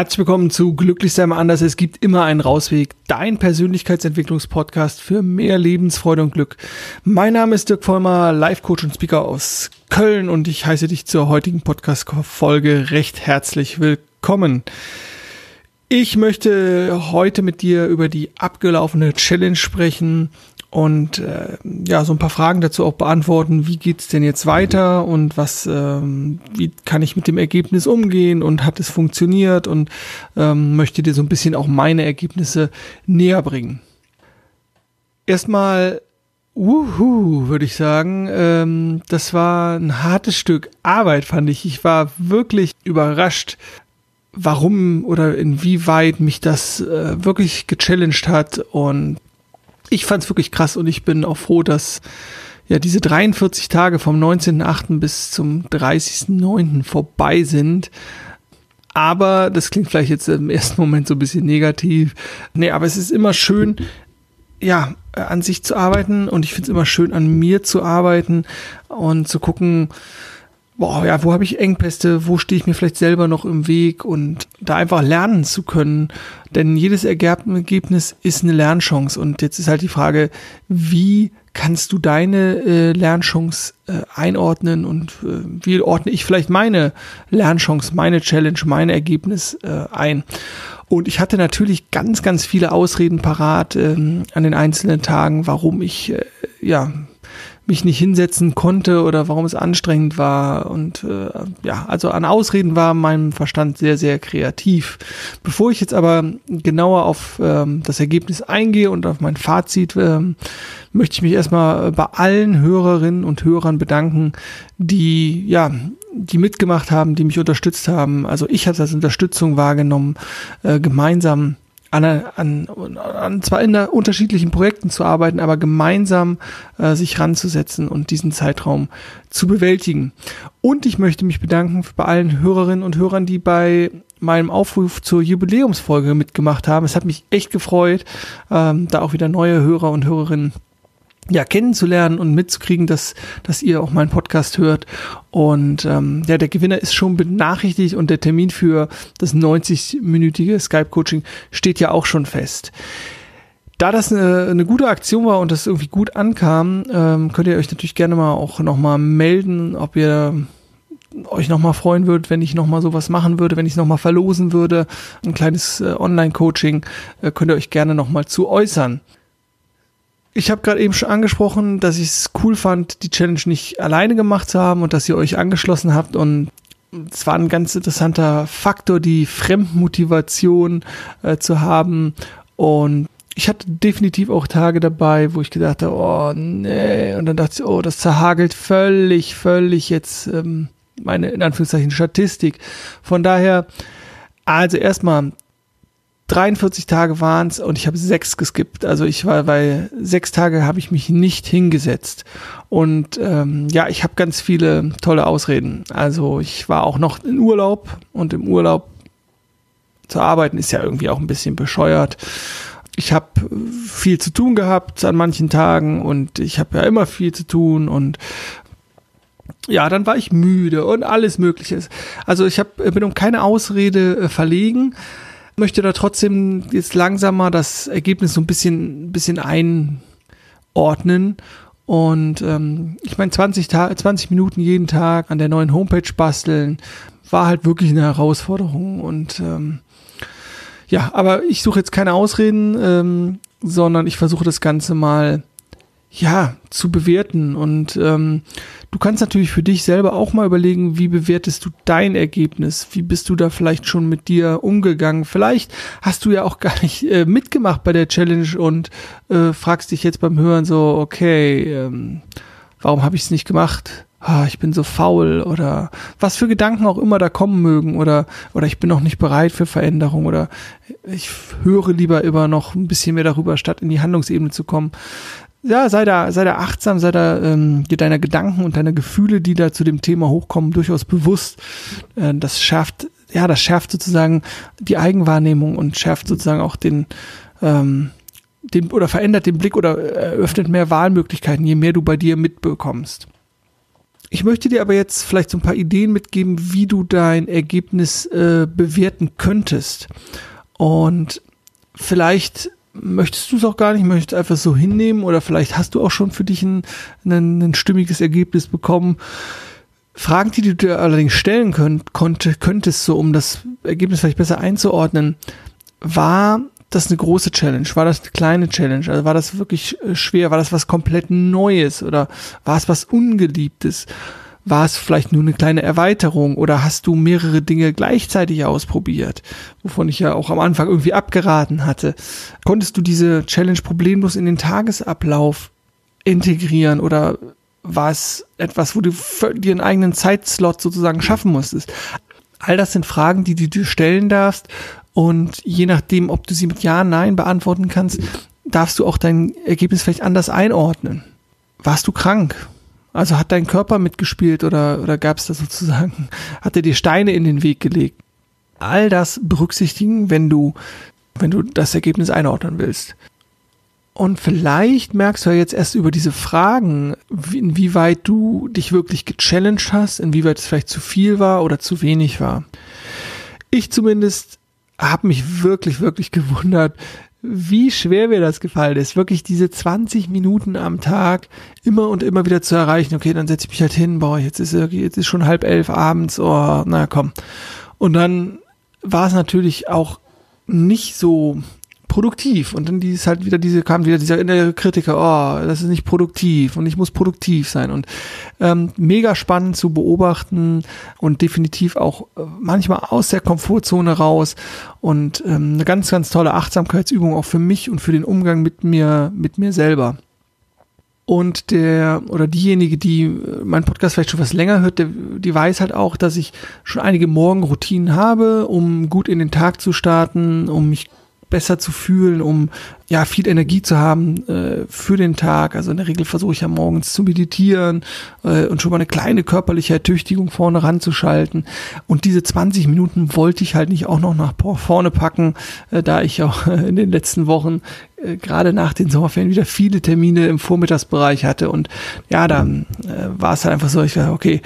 Herzlich willkommen zu Glücklich sein anders. Es gibt immer einen Rausweg. Dein Persönlichkeitsentwicklungspodcast für mehr Lebensfreude und Glück. Mein Name ist Dirk Vollmer, Life Coach und Speaker aus Köln und ich heiße dich zur heutigen Podcast-Folge recht herzlich willkommen. Ich möchte heute mit dir über die abgelaufene Challenge sprechen und äh, ja so ein paar Fragen dazu auch beantworten. Wie geht's denn jetzt weiter und was, ähm, wie kann ich mit dem Ergebnis umgehen und hat es funktioniert und ähm, möchte dir so ein bisschen auch meine Ergebnisse näher bringen. Erstmal Uhu, würde ich sagen. Ähm, das war ein hartes Stück Arbeit, fand ich. Ich war wirklich überrascht, warum oder inwieweit mich das äh, wirklich gechallenged hat. Und ich fand es wirklich krass und ich bin auch froh, dass ja diese 43 Tage vom 19.8. bis zum 30.9. vorbei sind. Aber das klingt vielleicht jetzt im ersten Moment so ein bisschen negativ. Nee, aber es ist immer schön, ja, an sich zu arbeiten und ich finde es immer schön, an mir zu arbeiten und zu gucken, boah, ja, wo habe ich Engpässe, wo stehe ich mir vielleicht selber noch im Weg und da einfach lernen zu können. Denn jedes Ergebnis ist eine Lernchance. Und jetzt ist halt die Frage, wie kannst du deine äh, Lernchance äh, einordnen und äh, wie ordne ich vielleicht meine Lernchance, meine Challenge, mein Ergebnis äh, ein? Und ich hatte natürlich ganz, ganz viele Ausreden parat ähm, an den einzelnen Tagen, warum ich äh, ja mich nicht hinsetzen konnte oder warum es anstrengend war. Und äh, ja, also an Ausreden war mein Verstand sehr, sehr kreativ. Bevor ich jetzt aber genauer auf ähm, das Ergebnis eingehe und auf mein Fazit, ähm, möchte ich mich erstmal bei allen Hörerinnen und Hörern bedanken, die ja die mitgemacht haben, die mich unterstützt haben. Also ich habe es als Unterstützung wahrgenommen, äh, gemeinsam an, an, an zwar in unterschiedlichen Projekten zu arbeiten, aber gemeinsam äh, sich ranzusetzen und diesen Zeitraum zu bewältigen. Und ich möchte mich bedanken bei allen Hörerinnen und Hörern, die bei meinem Aufruf zur Jubiläumsfolge mitgemacht haben. Es hat mich echt gefreut, ähm, da auch wieder neue Hörer und Hörerinnen ja, kennenzulernen und mitzukriegen, dass, dass ihr auch meinen Podcast hört. Und ähm, ja, der Gewinner ist schon benachrichtigt und der Termin für das 90-minütige Skype-Coaching steht ja auch schon fest. Da das eine, eine gute Aktion war und das irgendwie gut ankam, ähm, könnt ihr euch natürlich gerne mal auch nochmal melden, ob ihr euch nochmal freuen würdet, wenn ich nochmal sowas machen würde, wenn ich nochmal verlosen würde. Ein kleines äh, Online-Coaching äh, könnt ihr euch gerne nochmal zu äußern. Ich habe gerade eben schon angesprochen, dass ich es cool fand, die Challenge nicht alleine gemacht zu haben und dass ihr euch angeschlossen habt. Und es war ein ganz interessanter Faktor, die Fremdmotivation äh, zu haben. Und ich hatte definitiv auch Tage dabei, wo ich gedacht habe, oh nee, und dann dachte ich, oh, das zerhagelt völlig, völlig jetzt ähm, meine in Anführungszeichen Statistik. Von daher, also erstmal 43 Tage waren es und ich habe sechs geskippt. Also ich war, weil sechs Tage habe ich mich nicht hingesetzt. Und ähm, ja, ich habe ganz viele tolle Ausreden. Also ich war auch noch in Urlaub und im Urlaub zu arbeiten ist ja irgendwie auch ein bisschen bescheuert. Ich habe viel zu tun gehabt an manchen Tagen und ich habe ja immer viel zu tun und ja, dann war ich müde und alles Mögliche. Also ich hab, bin um keine Ausrede äh, verlegen möchte da trotzdem jetzt langsam mal das Ergebnis so ein bisschen, bisschen einordnen. Und ähm, ich meine, 20, 20 Minuten jeden Tag an der neuen Homepage basteln, war halt wirklich eine Herausforderung. Und ähm, ja, aber ich suche jetzt keine Ausreden, ähm, sondern ich versuche das Ganze mal ja, zu bewerten. Und ähm, du kannst natürlich für dich selber auch mal überlegen, wie bewertest du dein Ergebnis? Wie bist du da vielleicht schon mit dir umgegangen? Vielleicht hast du ja auch gar nicht äh, mitgemacht bei der Challenge und äh, fragst dich jetzt beim Hören so, okay, ähm, warum habe ich es nicht gemacht? Ah, ich bin so faul oder was für Gedanken auch immer da kommen mögen oder oder ich bin noch nicht bereit für Veränderung oder ich höre lieber immer noch ein bisschen mehr darüber, statt in die Handlungsebene zu kommen ja, sei da, sei da achtsam, sei da ähm, dir deiner Gedanken und deiner Gefühle, die da zu dem Thema hochkommen, durchaus bewusst. Äh, das schärft, ja, das schärft sozusagen die Eigenwahrnehmung und schärft sozusagen auch den, ähm, den oder verändert den Blick oder eröffnet mehr Wahlmöglichkeiten, je mehr du bei dir mitbekommst. Ich möchte dir aber jetzt vielleicht so ein paar Ideen mitgeben, wie du dein Ergebnis äh, bewerten könntest. Und vielleicht möchtest du es auch gar nicht, möchtest einfach so hinnehmen oder vielleicht hast du auch schon für dich ein, ein, ein stimmiges Ergebnis bekommen. Fragen, die du dir allerdings stellen könnt, konnte, könntest, so um das Ergebnis vielleicht besser einzuordnen, war das eine große Challenge? War das eine kleine Challenge? Also war das wirklich äh, schwer? War das was komplett Neues oder war es was Ungeliebtes? War es vielleicht nur eine kleine Erweiterung oder hast du mehrere Dinge gleichzeitig ausprobiert, wovon ich ja auch am Anfang irgendwie abgeraten hatte? Konntest du diese Challenge problemlos in den Tagesablauf integrieren oder war es etwas, wo du dir einen eigenen Zeitslot sozusagen schaffen musstest? All das sind Fragen, die du dir stellen darfst und je nachdem, ob du sie mit Ja, Nein beantworten kannst, darfst du auch dein Ergebnis vielleicht anders einordnen. Warst du krank? Also hat dein Körper mitgespielt oder, oder gab es da sozusagen, hat er dir Steine in den Weg gelegt? All das berücksichtigen, wenn du, wenn du das Ergebnis einordnen willst. Und vielleicht merkst du ja jetzt erst über diese Fragen, inwieweit du dich wirklich gechallenged hast, inwieweit es vielleicht zu viel war oder zu wenig war. Ich zumindest habe mich wirklich, wirklich gewundert, wie schwer mir das gefallen ist, wirklich diese 20 Minuten am Tag immer und immer wieder zu erreichen. Okay, dann setze ich mich halt hin, boah, jetzt ist jetzt ist schon halb elf abends, oh, na komm. Und dann war es natürlich auch nicht so produktiv. Und dann ist halt wieder diese, kam wieder dieser innere Kritiker, oh, das ist nicht produktiv und ich muss produktiv sein. Und ähm, mega spannend zu beobachten und definitiv auch äh, manchmal aus der Komfortzone raus. Und ähm, eine ganz, ganz tolle Achtsamkeitsübung auch für mich und für den Umgang mit mir, mit mir selber. Und der oder diejenige, die äh, meinen Podcast vielleicht schon was länger hört, der, die weiß halt auch, dass ich schon einige Morgenroutinen habe, um gut in den Tag zu starten, um mich besser zu fühlen, um ja viel Energie zu haben äh, für den Tag. Also in der Regel versuche ich ja morgens zu meditieren äh, und schon mal eine kleine körperliche Ertüchtigung vorne ranzuschalten. Und diese 20 Minuten wollte ich halt nicht auch noch nach vorne packen, äh, da ich auch in den letzten Wochen äh, gerade nach den Sommerferien wieder viele Termine im Vormittagsbereich hatte. Und ja, dann äh, war es halt einfach so, ich dachte, okay,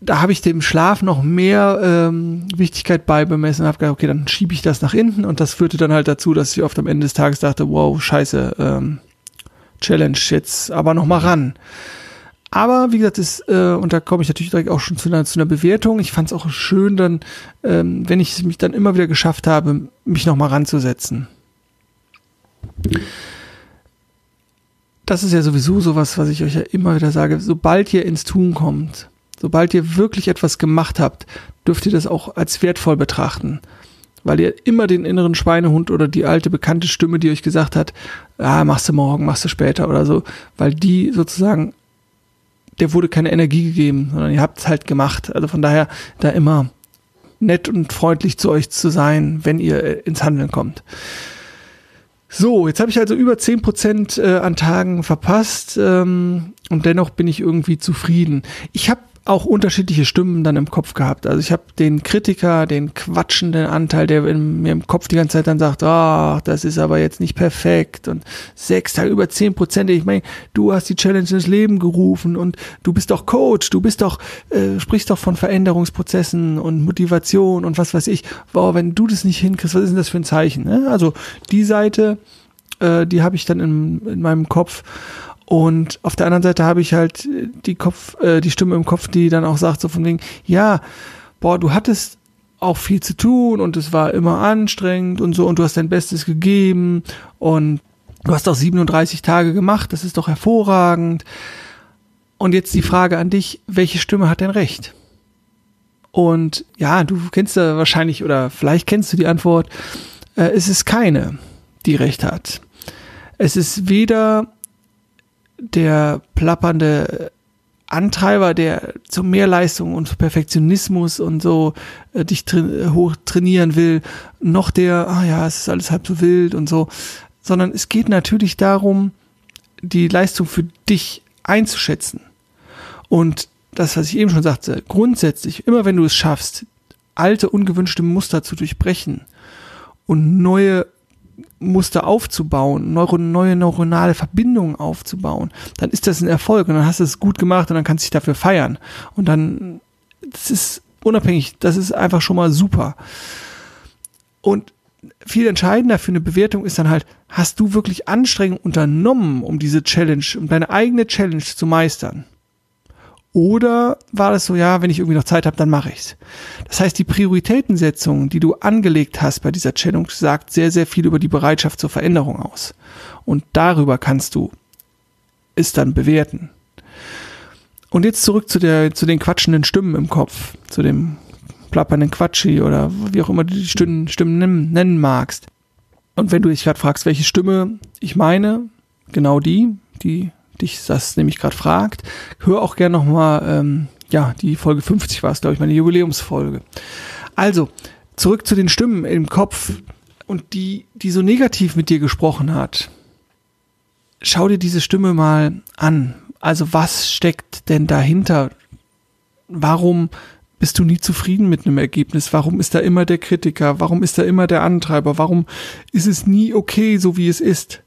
da habe ich dem Schlaf noch mehr ähm, Wichtigkeit beibemessen und habe gedacht, okay, dann schiebe ich das nach hinten und das führte dann halt dazu, dass ich oft am Ende des Tages dachte, wow, scheiße, ähm, Challenge jetzt aber noch mal ran. Aber wie gesagt, ist, äh, und da komme ich natürlich direkt auch schon zu einer, zu einer Bewertung. Ich fand es auch schön, dann, ähm, wenn ich es mich dann immer wieder geschafft habe, mich noch mal ranzusetzen. Das ist ja sowieso sowas, was ich euch ja immer wieder sage. Sobald ihr ins Tun kommt, sobald ihr wirklich etwas gemacht habt, dürft ihr das auch als wertvoll betrachten. Weil ihr immer den inneren Schweinehund oder die alte bekannte Stimme, die euch gesagt hat, ah, machst du morgen, machst du später oder so, weil die sozusagen, der wurde keine Energie gegeben, sondern ihr habt es halt gemacht. Also von daher da immer nett und freundlich zu euch zu sein, wenn ihr äh, ins Handeln kommt. So, jetzt habe ich also über zehn Prozent äh, an Tagen verpasst ähm, und dennoch bin ich irgendwie zufrieden. Ich habe auch unterschiedliche Stimmen dann im Kopf gehabt. Also ich habe den Kritiker, den quatschenden Anteil, der in mir im Kopf die ganze Zeit dann sagt, ah, oh, das ist aber jetzt nicht perfekt und sechs Tage über zehn Prozent. Ich meine, du hast die Challenge ins Leben gerufen und du bist doch Coach, du bist doch, äh, sprichst doch von Veränderungsprozessen und Motivation und was weiß ich. Wow, wenn du das nicht hinkriegst, was ist denn das für ein Zeichen? Ne? Also die Seite, äh, die habe ich dann in, in meinem Kopf und auf der anderen Seite habe ich halt die Kopf, äh, die Stimme im Kopf, die dann auch sagt, so von wegen, ja, boah, du hattest auch viel zu tun und es war immer anstrengend und so und du hast dein Bestes gegeben und du hast auch 37 Tage gemacht, das ist doch hervorragend. Und jetzt die Frage an dich, welche Stimme hat denn recht? Und ja, du kennst da wahrscheinlich oder vielleicht kennst du die Antwort, äh, es ist keine, die recht hat. Es ist weder der plappernde Antreiber, der zu Mehrleistung und zu Perfektionismus und so äh, dich tra hoch trainieren will, noch der, ah ja, es ist alles halb so wild und so, sondern es geht natürlich darum, die Leistung für dich einzuschätzen. Und das, was ich eben schon sagte, grundsätzlich, immer wenn du es schaffst, alte, ungewünschte Muster zu durchbrechen und neue Muster aufzubauen, neuro, neue neuronale Verbindungen aufzubauen, dann ist das ein Erfolg und dann hast du es gut gemacht und dann kannst du dich dafür feiern. Und dann, das ist unabhängig, das ist einfach schon mal super. Und viel entscheidender für eine Bewertung ist dann halt, hast du wirklich Anstrengungen unternommen, um diese Challenge, um deine eigene Challenge zu meistern? Oder war das so, ja, wenn ich irgendwie noch Zeit habe, dann mache ich's. Das heißt, die Prioritätensetzung, die du angelegt hast bei dieser Challenge, sagt sehr, sehr viel über die Bereitschaft zur Veränderung aus. Und darüber kannst du es dann bewerten. Und jetzt zurück zu der, zu den quatschenden Stimmen im Kopf, zu dem plappernden Quatschi oder wie auch immer du die Stimmen, Stimmen nennen magst. Und wenn du dich gerade fragst, welche Stimme ich meine, genau die, die dich das nämlich gerade fragt, hör auch gerne nochmal, ähm, ja, die Folge 50 war es, glaube ich, meine Jubiläumsfolge. Also, zurück zu den Stimmen im Kopf und die, die so negativ mit dir gesprochen hat. Schau dir diese Stimme mal an. Also, was steckt denn dahinter? Warum bist du nie zufrieden mit einem Ergebnis? Warum ist da immer der Kritiker? Warum ist da immer der Antreiber? Warum ist es nie okay, so wie es ist?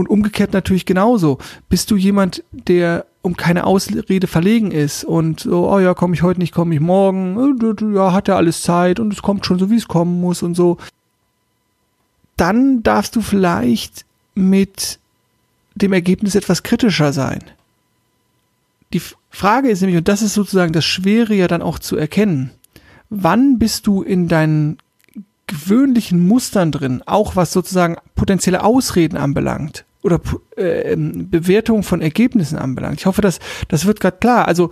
Und umgekehrt natürlich genauso. Bist du jemand, der um keine Ausrede verlegen ist und so, oh ja, komme ich heute nicht, komme ich morgen, äh, ja, hat ja alles Zeit und es kommt schon so, wie es kommen muss und so. Dann darfst du vielleicht mit dem Ergebnis etwas kritischer sein. Die Frage ist nämlich, und das ist sozusagen das Schwere ja dann auch zu erkennen, wann bist du in deinen gewöhnlichen Mustern drin, auch was sozusagen potenzielle Ausreden anbelangt oder äh, ähm, Bewertung von Ergebnissen anbelangt. Ich hoffe, dass das wird gerade klar. Also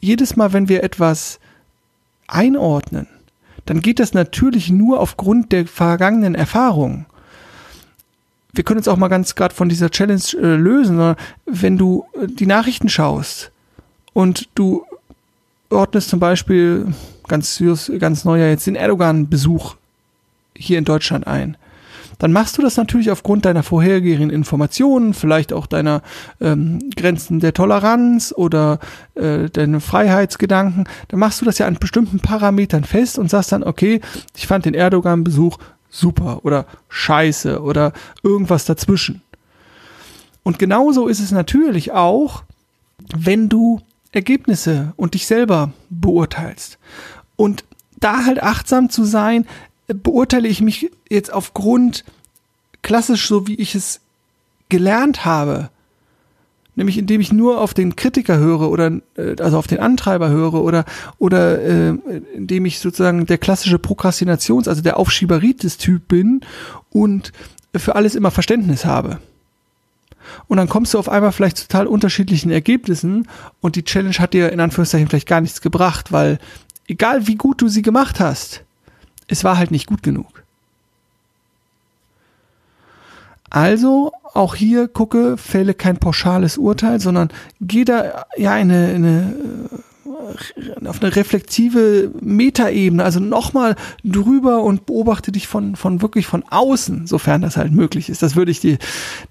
jedes Mal, wenn wir etwas einordnen, dann geht das natürlich nur aufgrund der vergangenen Erfahrungen. Wir können uns auch mal ganz gerade von dieser Challenge äh, lösen, sondern wenn du äh, die Nachrichten schaust und du ordnest zum Beispiel ganz, ganz neuer jetzt den Erdogan-Besuch hier in Deutschland ein. Dann machst du das natürlich aufgrund deiner vorhergehenden Informationen, vielleicht auch deiner ähm, Grenzen der Toleranz oder äh, deine Freiheitsgedanken. Dann machst du das ja an bestimmten Parametern fest und sagst dann, okay, ich fand den Erdogan-Besuch super oder scheiße oder irgendwas dazwischen. Und genauso ist es natürlich auch, wenn du Ergebnisse und dich selber beurteilst. Und da halt achtsam zu sein, beurteile ich mich jetzt aufgrund klassisch so, wie ich es gelernt habe, nämlich indem ich nur auf den Kritiker höre oder äh, also auf den Antreiber höre oder oder äh, indem ich sozusagen der klassische Prokrastinations, also der Aufschieberitis-Typ bin und für alles immer Verständnis habe. Und dann kommst du auf einmal vielleicht zu total unterschiedlichen Ergebnissen und die Challenge hat dir in Anführungszeichen vielleicht gar nichts gebracht, weil egal wie gut du sie gemacht hast, es war halt nicht gut genug. Also auch hier gucke, fälle kein pauschales Urteil, sondern geh da ja eine, eine äh, auf eine reflektive Metaebene, also nochmal drüber und beobachte dich von, von wirklich von außen, sofern das halt möglich ist. Das würde ich dir,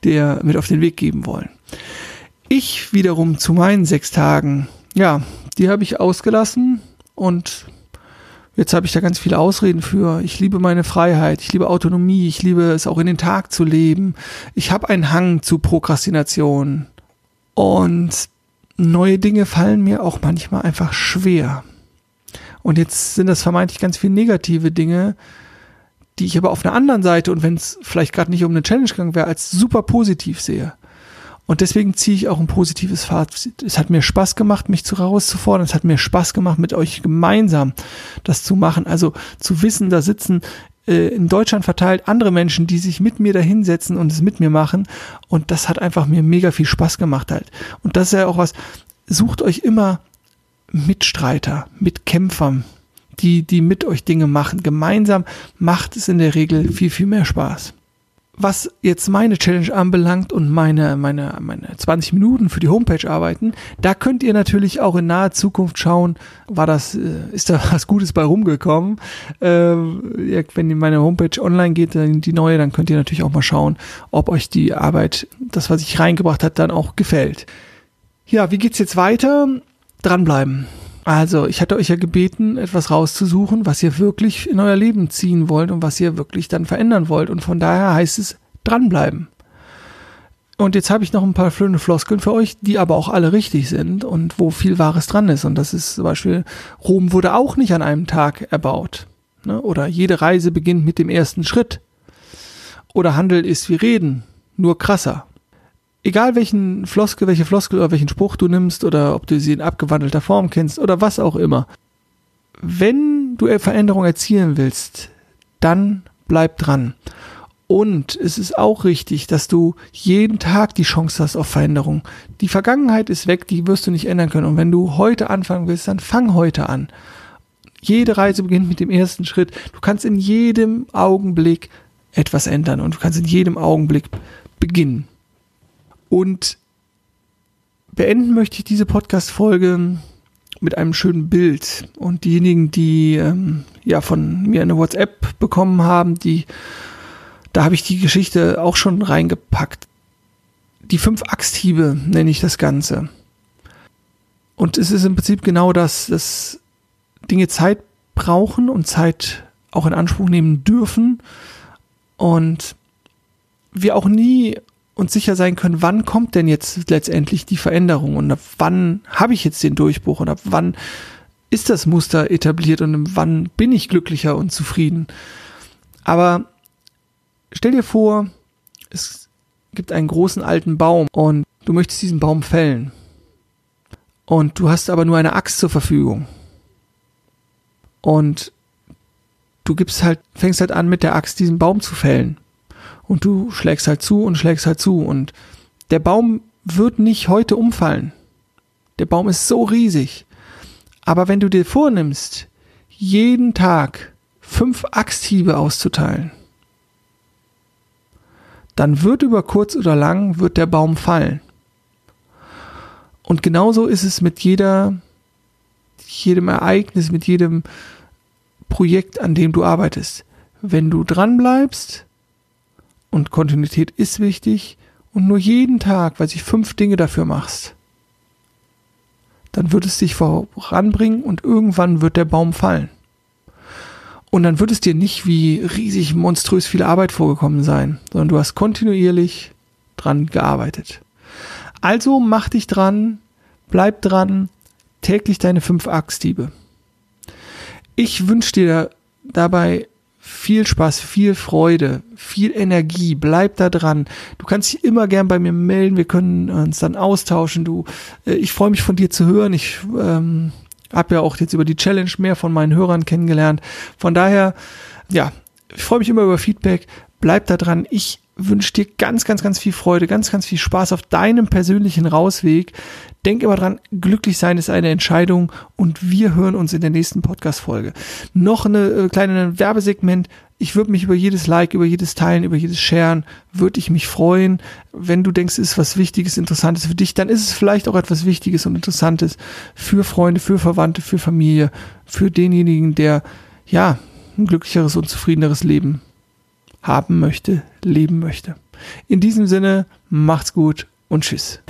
dir mit auf den Weg geben wollen. Ich wiederum zu meinen sechs Tagen, ja, die habe ich ausgelassen und Jetzt habe ich da ganz viele Ausreden für. Ich liebe meine Freiheit, ich liebe Autonomie, ich liebe es auch in den Tag zu leben. Ich habe einen Hang zu Prokrastination. Und neue Dinge fallen mir auch manchmal einfach schwer. Und jetzt sind das vermeintlich ganz viele negative Dinge, die ich aber auf einer anderen Seite und wenn es vielleicht gerade nicht um eine Challenge gegangen wäre, als super positiv sehe. Und deswegen ziehe ich auch ein positives Fazit. Es hat mir Spaß gemacht, mich zu herauszufordern. Es hat mir Spaß gemacht, mit euch gemeinsam das zu machen. Also zu wissen, da sitzen äh, in Deutschland verteilt andere Menschen, die sich mit mir da hinsetzen und es mit mir machen. Und das hat einfach mir mega viel Spaß gemacht halt. Und das ist ja auch was, sucht euch immer Mitstreiter, Mitkämpfer, die, die mit euch Dinge machen. Gemeinsam macht es in der Regel viel, viel mehr Spaß was jetzt meine Challenge anbelangt und meine, meine, meine 20 Minuten für die Homepage arbeiten, da könnt ihr natürlich auch in naher Zukunft schauen, war das, äh, ist da was Gutes bei rumgekommen. Äh, wenn meine Homepage online geht, die neue, dann könnt ihr natürlich auch mal schauen, ob euch die Arbeit, das, was ich reingebracht hat, dann auch gefällt. Ja, wie geht's jetzt weiter? Dranbleiben. Also, ich hatte euch ja gebeten, etwas rauszusuchen, was ihr wirklich in euer Leben ziehen wollt und was ihr wirklich dann verändern wollt. Und von daher heißt es dranbleiben. Und jetzt habe ich noch ein paar schöne Floskeln für euch, die aber auch alle richtig sind und wo viel Wahres dran ist. Und das ist zum Beispiel, Rom wurde auch nicht an einem Tag erbaut. Ne? Oder jede Reise beginnt mit dem ersten Schritt. Oder Handel ist wie Reden, nur krasser egal welchen Floskel, welche Floskel oder welchen Spruch du nimmst oder ob du sie in abgewandelter Form kennst oder was auch immer. Wenn du Veränderung erzielen willst, dann bleib dran. Und es ist auch richtig, dass du jeden Tag die Chance hast auf Veränderung. Die Vergangenheit ist weg, die wirst du nicht ändern können. Und wenn du heute anfangen willst, dann fang heute an. Jede Reise beginnt mit dem ersten Schritt. Du kannst in jedem Augenblick etwas ändern und du kannst in jedem Augenblick beginnen. Und beenden möchte ich diese Podcast-Folge mit einem schönen Bild. Und diejenigen, die ähm, ja von mir eine WhatsApp bekommen haben, die, da habe ich die Geschichte auch schon reingepackt. Die fünf Axthiebe nenne ich das Ganze. Und es ist im Prinzip genau das, dass Dinge Zeit brauchen und Zeit auch in Anspruch nehmen dürfen. Und wir auch nie uns sicher sein können, wann kommt denn jetzt letztendlich die Veränderung und ab wann habe ich jetzt den Durchbruch und ab wann ist das Muster etabliert und wann bin ich glücklicher und zufrieden. Aber stell dir vor, es gibt einen großen alten Baum und du möchtest diesen Baum fällen. Und du hast aber nur eine Axt zur Verfügung. Und du gibst halt, fängst halt an, mit der Axt diesen Baum zu fällen und du schlägst halt zu und schlägst halt zu und der Baum wird nicht heute umfallen. Der Baum ist so riesig. Aber wenn du dir vornimmst, jeden Tag fünf Axthiebe auszuteilen, dann wird über kurz oder lang wird der Baum fallen. Und genauso ist es mit jeder, jedem Ereignis, mit jedem Projekt, an dem du arbeitest. Wenn du dran bleibst, und Kontinuität ist wichtig und nur jeden Tag, weil sich fünf Dinge dafür machst, dann wird es dich voranbringen und irgendwann wird der Baum fallen. Und dann wird es dir nicht wie riesig monströs viel Arbeit vorgekommen sein, sondern du hast kontinuierlich dran gearbeitet. Also mach dich dran, bleib dran, täglich deine fünf Axthiebe. Ich wünsche dir dabei viel Spaß, viel Freude, viel Energie. Bleib da dran. Du kannst dich immer gern bei mir melden. Wir können uns dann austauschen. Du, äh, ich freue mich von dir zu hören. Ich ähm, habe ja auch jetzt über die Challenge mehr von meinen Hörern kennengelernt. Von daher, ja, ich freue mich immer über Feedback. Bleib da dran. Ich wünsche dir ganz, ganz, ganz viel Freude, ganz, ganz viel Spaß auf deinem persönlichen Rausweg. Denk immer dran, glücklich sein ist eine Entscheidung und wir hören uns in der nächsten Podcast-Folge. Noch eine äh, kleine Werbesegment. Ich würde mich über jedes Like, über jedes Teilen, über jedes Sharen, würde ich mich freuen. Wenn du denkst, es ist was Wichtiges, Interessantes für dich, dann ist es vielleicht auch etwas Wichtiges und Interessantes für Freunde, für Verwandte, für Familie, für denjenigen, der, ja, ein glücklicheres und zufriedeneres Leben haben möchte, leben möchte. In diesem Sinne, macht's gut und tschüss.